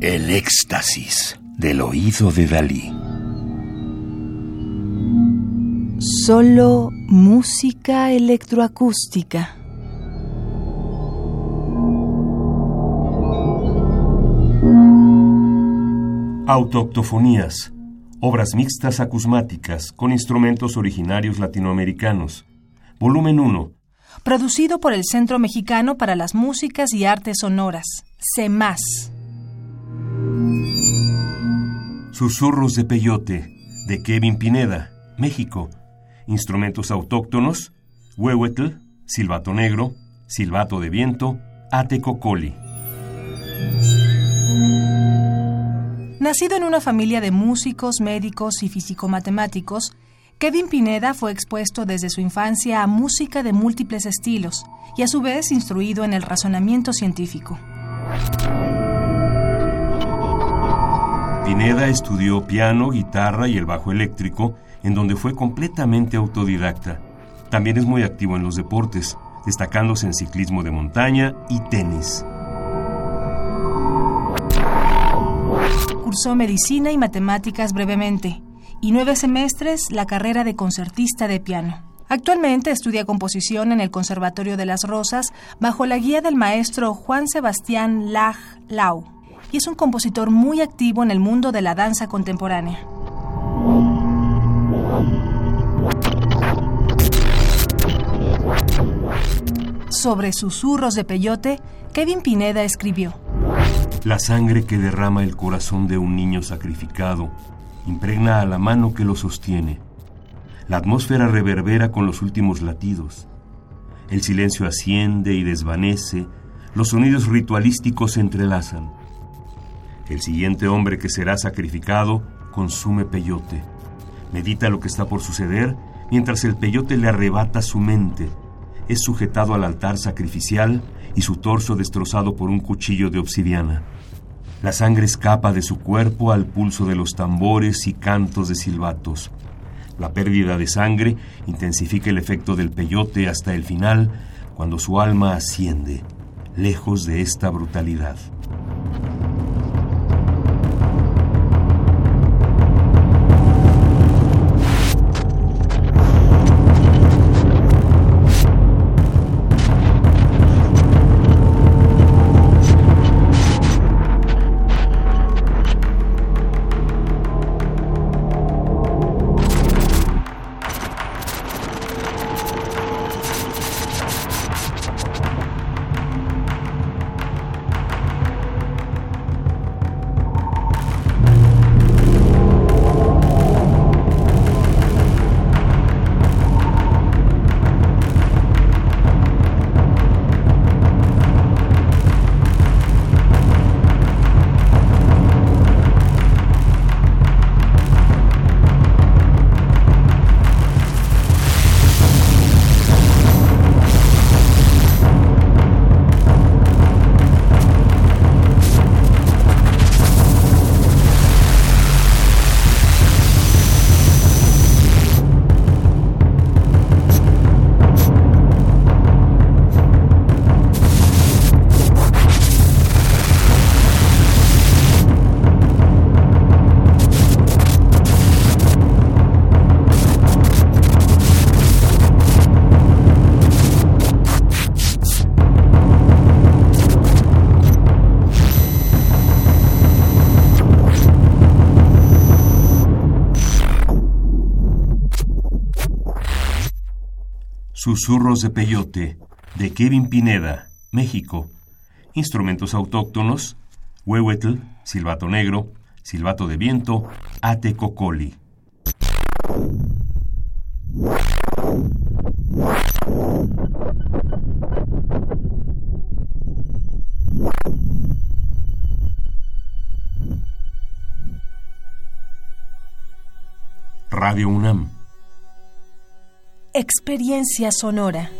El éxtasis del oído de Dalí. Solo música electroacústica. Autoctofonías, obras mixtas acusmáticas con instrumentos originarios latinoamericanos. Volumen 1. Producido por el Centro Mexicano para las Músicas y Artes Sonoras, CEMAS. Susurros de Peyote, de Kevin Pineda, México. Instrumentos autóctonos, huehuetl, silbato negro, silbato de viento, atecocoli. Nacido en una familia de músicos, médicos y físico-matemáticos, Kevin Pineda fue expuesto desde su infancia a música de múltiples estilos y a su vez instruido en el razonamiento científico. Pineda estudió piano, guitarra y el bajo eléctrico, en donde fue completamente autodidacta. También es muy activo en los deportes, destacándose en ciclismo de montaña y tenis. Cursó medicina y matemáticas brevemente, y nueve semestres la carrera de concertista de piano. Actualmente estudia composición en el Conservatorio de las Rosas bajo la guía del maestro Juan Sebastián Laj Lau, y es un compositor muy activo en el mundo de la danza contemporánea. Sobre susurros de peyote, Kevin Pineda escribió. La sangre que derrama el corazón de un niño sacrificado impregna a la mano que lo sostiene. La atmósfera reverbera con los últimos latidos. El silencio asciende y desvanece, los sonidos ritualísticos se entrelazan. El siguiente hombre que será sacrificado consume peyote. Medita lo que está por suceder mientras el peyote le arrebata su mente. Es sujetado al altar sacrificial y su torso destrozado por un cuchillo de obsidiana. La sangre escapa de su cuerpo al pulso de los tambores y cantos de silbatos. La pérdida de sangre intensifica el efecto del peyote hasta el final, cuando su alma asciende, lejos de esta brutalidad. Susurros de Peyote, de Kevin Pineda, México. Instrumentos autóctonos, huehuetl, silbato negro, silbato de viento, atecocoli. Radio UNAM Experiencia sonora.